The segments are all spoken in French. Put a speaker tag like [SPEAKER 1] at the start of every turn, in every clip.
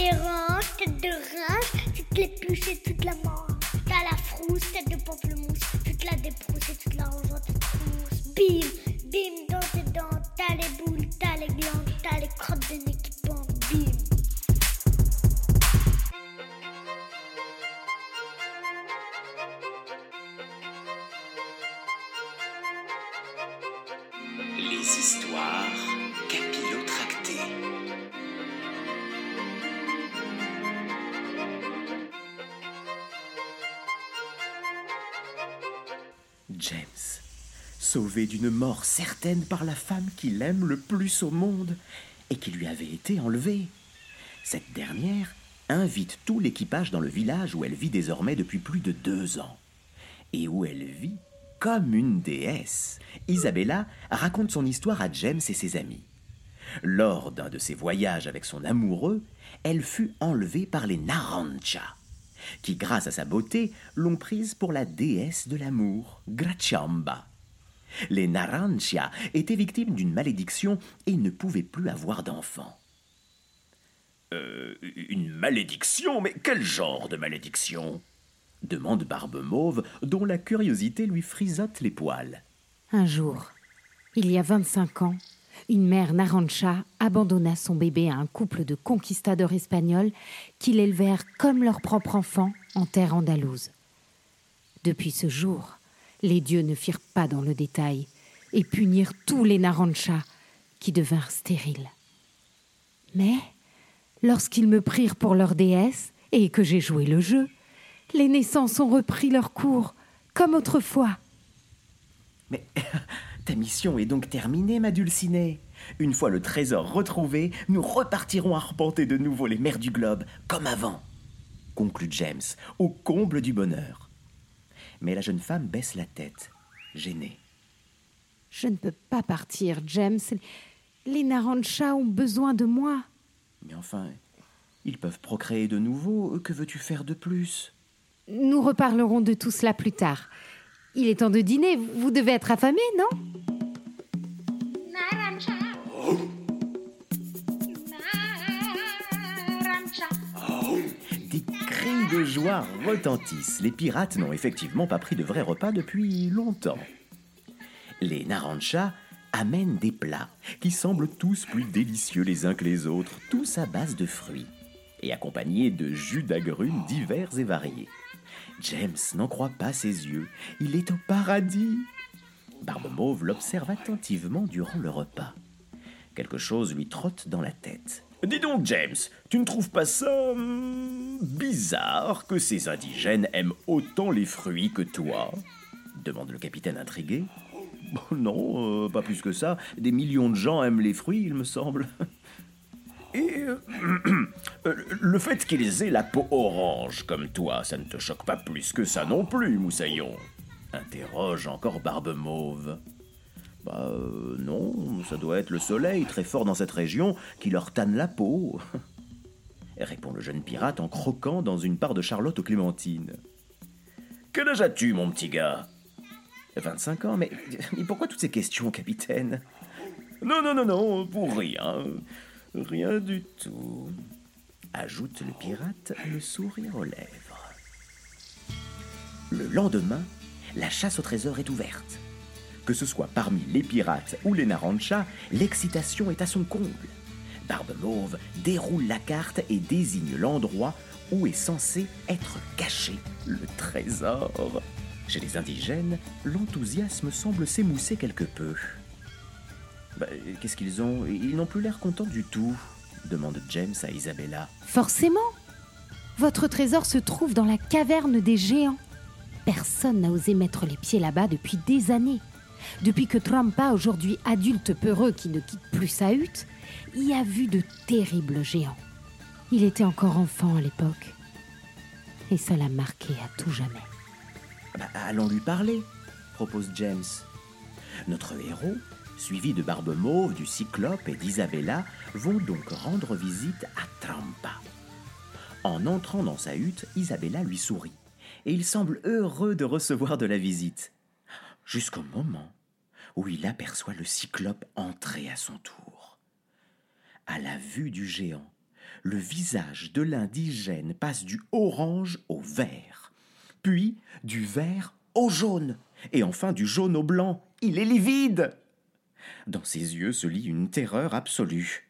[SPEAKER 1] dérange, tête de rince, tu te l'épluches et toute la mange. T'as la frousse, tête de pamplemousse, tu te la débrousses et tu te la tes trousses. Bim, bim dans tes dents, t'as les boules, t'as les glandes, t'as les crottes de nez qui pendent. Bim.
[SPEAKER 2] Les histoires
[SPEAKER 3] sauvé d'une mort certaine par la femme qu'il aime le plus au monde et qui lui avait été enlevée. Cette dernière invite tout l'équipage dans le village où elle vit désormais depuis plus de deux ans et où elle vit comme une déesse. Isabella raconte son histoire à James et ses amis. Lors d'un de ses voyages avec son amoureux, elle fut enlevée par les Narancha, qui, grâce à sa beauté, l'ont prise pour la déesse de l'amour, Grachamba. Les Narancha étaient victimes d'une malédiction et ne pouvaient plus avoir d'enfants. Euh, une malédiction? Mais quel genre de malédiction? Demande Barbe Mauve, dont la curiosité lui frisote les poils.
[SPEAKER 4] Un jour, il y a 25 ans, une mère Narancha abandonna son bébé à un couple de conquistadors espagnols qui l'élevèrent comme leur propre enfant en terre andalouse. Depuis ce jour, les dieux ne firent pas dans le détail et punirent tous les Narancha qui devinrent stériles. Mais, lorsqu'ils me prirent pour leur déesse et que j'ai joué le jeu, les naissances ont repris leur cours, comme autrefois.
[SPEAKER 3] Mais ta mission est donc terminée, ma dulcinée. Une fois le trésor retrouvé, nous repartirons arpenter de nouveau les mers du globe, comme avant, conclut James, au comble du bonheur. Mais la jeune femme baisse la tête, gênée.
[SPEAKER 4] Je ne peux pas partir, James. Les Narancha ont besoin de moi.
[SPEAKER 3] Mais enfin, ils peuvent procréer de nouveau. Que veux-tu faire de plus?
[SPEAKER 4] Nous reparlerons de tout cela plus tard. Il est temps de dîner. Vous devez être affamé, non?
[SPEAKER 3] Joie retentissent. Les pirates n'ont effectivement pas pris de vrai repas depuis longtemps. Les Narancha amènent des plats qui semblent tous plus délicieux les uns que les autres, tous à base de fruits et accompagnés de jus d'agrumes divers et variés. James n'en croit pas ses yeux. Il est au paradis. Barbe Mauve l'observe attentivement durant le repas. Quelque chose lui trotte dans la tête. Dis donc, James, tu ne trouves pas ça hum, bizarre que ces indigènes aiment autant les fruits que toi? demande le capitaine intrigué. Bon, non, euh, pas plus que ça. Des millions de gens aiment les fruits, il me semble. Et euh, euh, le fait qu'ils aient la peau orange comme toi, ça ne te choque pas plus que ça non plus, Moussaillon? Interroge encore Barbe Mauve. Bah euh, non, ça doit être le soleil très fort dans cette région qui leur tanne la peau. Répond le jeune pirate en croquant dans une part de Charlotte aux clémentines. Quel âge as-tu, mon petit gars? 25 ans, mais, mais pourquoi toutes ces questions, capitaine? Non, non, non, non, pour rien. Rien du tout. Ajoute le pirate, le sourire aux lèvres. Le lendemain, la chasse au trésor est ouverte. Que ce soit parmi les pirates ou les Narancha, l'excitation est à son comble. Barbe Mauve déroule la carte et désigne l'endroit où est censé être caché le trésor. Chez les indigènes, l'enthousiasme semble s'émousser quelque peu. Bah, Qu'est-ce qu'ils ont? Ils n'ont plus l'air contents du tout, demande James à Isabella.
[SPEAKER 4] Forcément. Votre trésor se trouve dans la caverne des géants. Personne n'a osé mettre les pieds là-bas depuis des années. Depuis que Trampa, aujourd'hui adulte peureux qui ne quitte plus sa hutte, y a vu de terribles géants. Il était encore enfant à l'époque. Et ça l'a marqué à tout jamais.
[SPEAKER 3] Bah, allons lui parler, propose James. Notre héros, suivi de Barbe Mauve, du Cyclope et d'Isabella, vont donc rendre visite à Trampa. En entrant dans sa hutte, Isabella lui sourit, et il semble heureux de recevoir de la visite. Jusqu'au moment où il aperçoit le Cyclope entrer à son tour. À la vue du géant, le visage de l'indigène passe du orange au vert, puis du vert au jaune, et enfin du jaune au blanc. Il est livide. Dans ses yeux se lit une terreur absolue.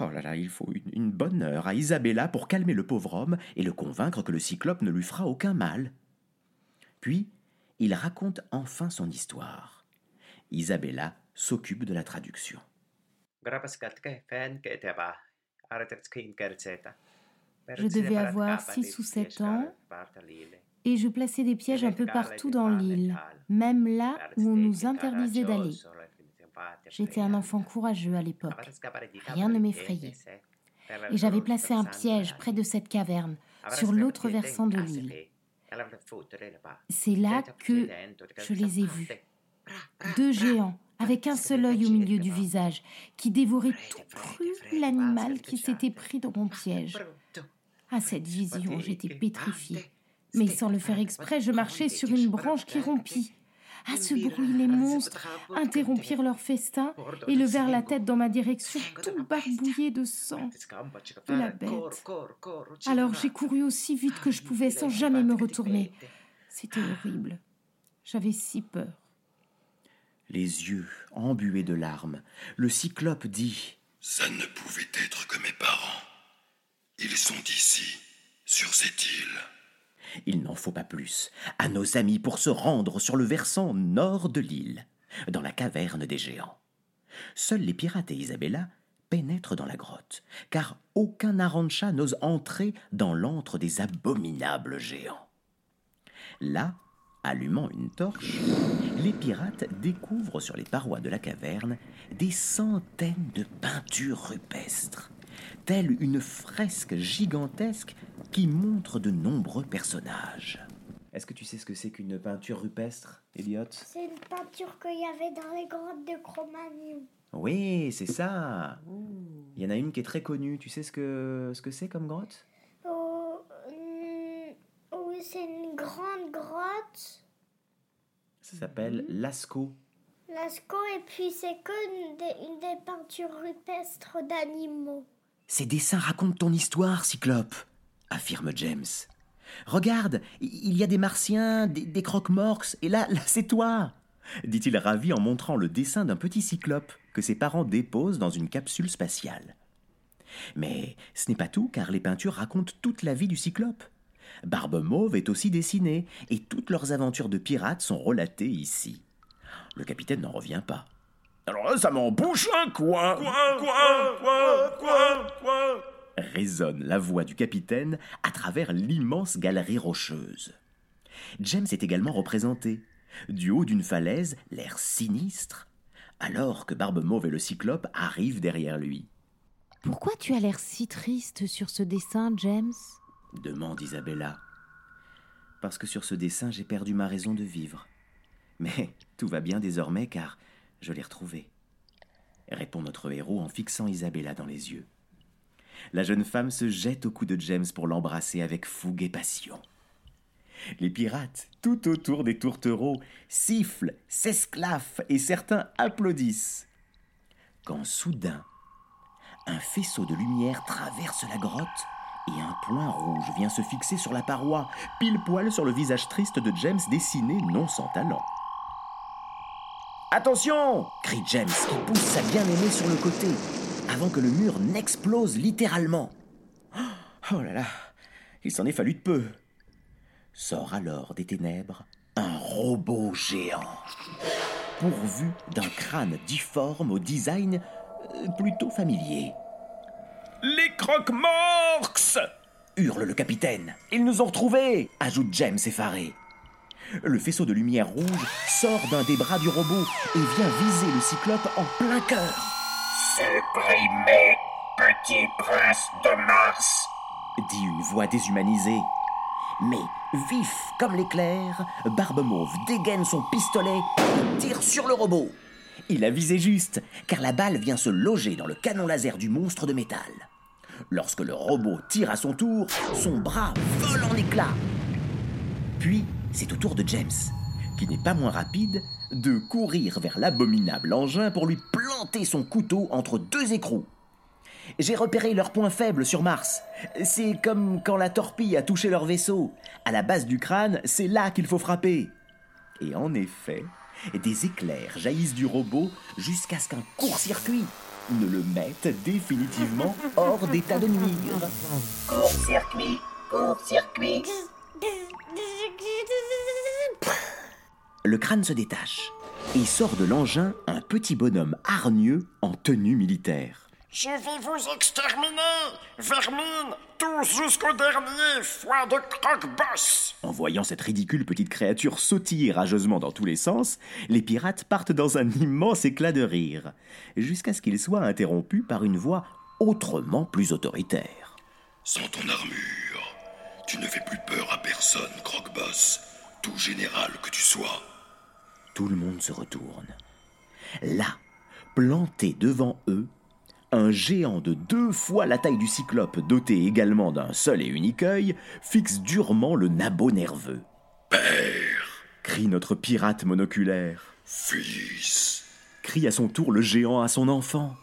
[SPEAKER 3] Oh là là, il faut une, bonne heure à Isabella pour calmer le pauvre homme et le convaincre que le cyclope ne lui fera aucun mal. Puis, il raconte enfin son histoire. Isabella s'occupe de la traduction.
[SPEAKER 4] Je devais avoir 6 ou 7 ans et je plaçais des pièges un peu partout dans l'île, même là où on nous interdisait d'aller. J'étais un enfant courageux à l'époque. Rien ne m'effrayait. Et j'avais placé un piège près de cette caverne, sur l'autre versant de l'île. C'est là que je les ai vus. Deux géants, avec un seul œil au milieu du visage, qui dévoraient tout cru l'animal qui s'était pris dans mon piège. À cette vision, j'étais pétrifiée. Mais sans le faire exprès, je marchais sur une branche qui rompit. À ce bruit, les monstres interrompirent leur festin et levèrent la tête dans ma direction, tout barbouillé de sang de la bête. Alors j'ai couru aussi vite que je pouvais sans jamais me retourner. C'était horrible. J'avais si peur.
[SPEAKER 3] Les yeux embués de larmes, le cyclope dit
[SPEAKER 5] Ça ne pouvait être que mes parents. Ils sont ici, sur cette île.
[SPEAKER 3] Il n'en faut pas plus à nos amis pour se rendre sur le versant nord de l'île, dans la caverne des géants. Seuls les pirates et Isabella pénètrent dans la grotte, car aucun Narancha n'ose entrer dans l'antre des abominables géants. Là, allumant une torche, les pirates découvrent sur les parois de la caverne des centaines de peintures rupestres, telle une fresque gigantesque qui montre de nombreux personnages? Est-ce que tu sais ce que c'est qu'une peinture rupestre, Elliot?
[SPEAKER 1] C'est une peinture qu'il y avait dans les grottes de Cro-Magnon.
[SPEAKER 3] Oui, c'est ça. Il y en a une qui est très connue. Tu sais ce que ce que c'est comme grotte?
[SPEAKER 1] Oh, hum, oui, c'est une grande grotte.
[SPEAKER 3] Ça s'appelle Lascaux.
[SPEAKER 1] Lascaux, et puis c'est que une des, une des peintures rupestres d'animaux.
[SPEAKER 3] Ces dessins racontent ton histoire, Cyclope, affirme James. Regarde, il y a des martiens, des, croque-morx, et là, là, c'est toi dit-il ravi en montrant le dessin d'un petit cyclope que ses parents déposent dans une capsule spatiale. Mais ce n'est pas tout, car les peintures racontent toute la vie du cyclope. Barbe Mauve est aussi dessinée, et toutes leurs aventures de pirates sont relatées ici. Le capitaine n'en revient pas.
[SPEAKER 5] Alors là, ça m'en bouche un coin. Coin, coin, coin, coin, coin.
[SPEAKER 3] résonne la voix du capitaine à travers l'immense galerie rocheuse. James est également représenté. Du haut d'une falaise, l'air sinistre, alors que Barbe Mauve et le cyclope arrivent derrière lui.
[SPEAKER 4] Pourquoi tu as l'air si triste sur ce dessin, James?
[SPEAKER 3] demande Isabella. Parce que sur ce dessin, j'ai perdu ma raison de vivre. Mais tout va bien désormais car je l'ai retrouvé, répond notre héros en fixant Isabella dans les yeux. La jeune femme se jette au cou de James pour l'embrasser avec fougue et passion. Les pirates, tout autour des tourtereaux, sifflent, s'esclaffent et certains applaudissent. Quand soudain, un faisceau de lumière traverse la grotte et un point rouge vient se fixer sur la paroi, pile poil sur le visage triste de James dessiné non sans talent. Attention crie James qui pousse sa bien-aimée sur le côté, avant que le mur n'explose littéralement. Oh là là, il s'en est fallu de peu. Sort alors des ténèbres un robot géant, pourvu d'un crâne difforme au design euh, plutôt familier.
[SPEAKER 5] Les croque-morx
[SPEAKER 3] hurle le capitaine. Ils nous ont retrouvés ajoute James effaré. Le faisceau de lumière rouge sort d'un des bras du robot et vient viser le cyclope en plein cœur.
[SPEAKER 5] Supprimez, petit prince de Mars.
[SPEAKER 3] dit une voix déshumanisée. Mais, vif comme l'éclair, Barbe Mauve dégaine son pistolet et tire sur le robot. Il a visé juste, car la balle vient se loger dans le canon laser du monstre de métal. Lorsque le robot tire à son tour, son bras vole en éclats. Puis, c'est au tour de James, qui n'est pas moins rapide, de courir vers l'abominable engin pour lui planter son couteau entre deux écrous. J'ai repéré leur point faible sur Mars. C'est comme quand la torpille a touché leur vaisseau. À la base du crâne, c'est là qu'il faut frapper. Et en effet, des éclairs jaillissent du robot jusqu'à ce qu'un court-circuit ne le mette définitivement hors d'état de nuire.
[SPEAKER 2] Court-circuit, court-circuit.
[SPEAKER 3] Le crâne se détache et sort de l'engin un petit bonhomme hargneux en tenue militaire.
[SPEAKER 6] Je vais vous exterminer, vermine, tous jusqu'au dernier foie de croque-boss.
[SPEAKER 3] En voyant cette ridicule petite créature sautiller rageusement dans tous les sens, les pirates partent dans un immense éclat de rire, jusqu'à ce qu'il soit interrompu par une voix autrement plus autoritaire.
[SPEAKER 5] Sans ton armure, tu ne fais plus peur à personne, Croque-Boss, tout général que tu sois.
[SPEAKER 3] Tout le monde se retourne. Là, planté devant eux, un géant de deux fois la taille du cyclope, doté également d'un seul et unique œil, fixe durement le nabot nerveux.
[SPEAKER 5] Père,
[SPEAKER 3] Crie notre pirate monoculaire.
[SPEAKER 5] fils,
[SPEAKER 3] Crie à son tour le géant à son enfant.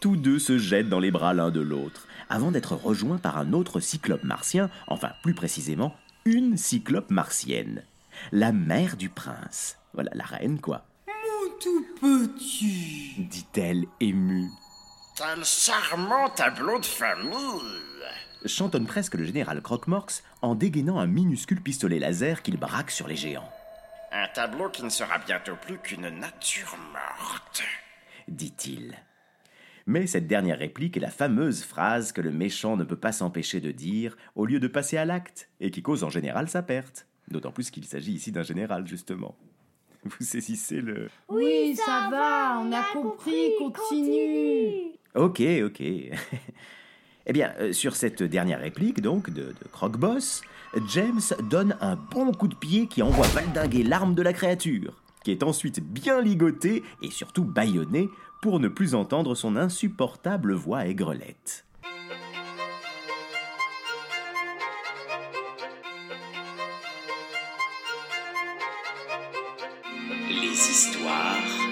[SPEAKER 3] Tous deux se jettent dans les bras l'un de l'autre, avant d'être rejoints par un autre cyclope martien, enfin plus précisément, une cyclope martienne. La mère du prince. Voilà, la reine, quoi.
[SPEAKER 7] Tout petit.
[SPEAKER 3] Dit-elle émue.
[SPEAKER 6] Quel charmant tableau de famille.
[SPEAKER 3] chantonne presque le général Croque-Morx en dégainant un minuscule pistolet laser qu'il braque sur les géants.
[SPEAKER 6] Un tableau qui ne sera bientôt plus qu'une nature morte.
[SPEAKER 3] dit-il. Mais cette dernière réplique est la fameuse phrase que le méchant ne peut pas s'empêcher de dire au lieu de passer à l'acte, et qui cause en général sa perte. D'autant plus qu'il s'agit ici d'un général, justement. Vous saisissez le...
[SPEAKER 7] Oui, ça va, on a compris, continue.
[SPEAKER 3] Ok, ok. eh bien, euh, sur cette dernière réplique, donc, de, de Croque-Boss, James donne un bon coup de pied qui envoie valdinguer l'arme de la créature, qui est ensuite bien ligotée et surtout bâillonnée pour ne plus entendre son insupportable voix aigrelette.
[SPEAKER 2] les histoires.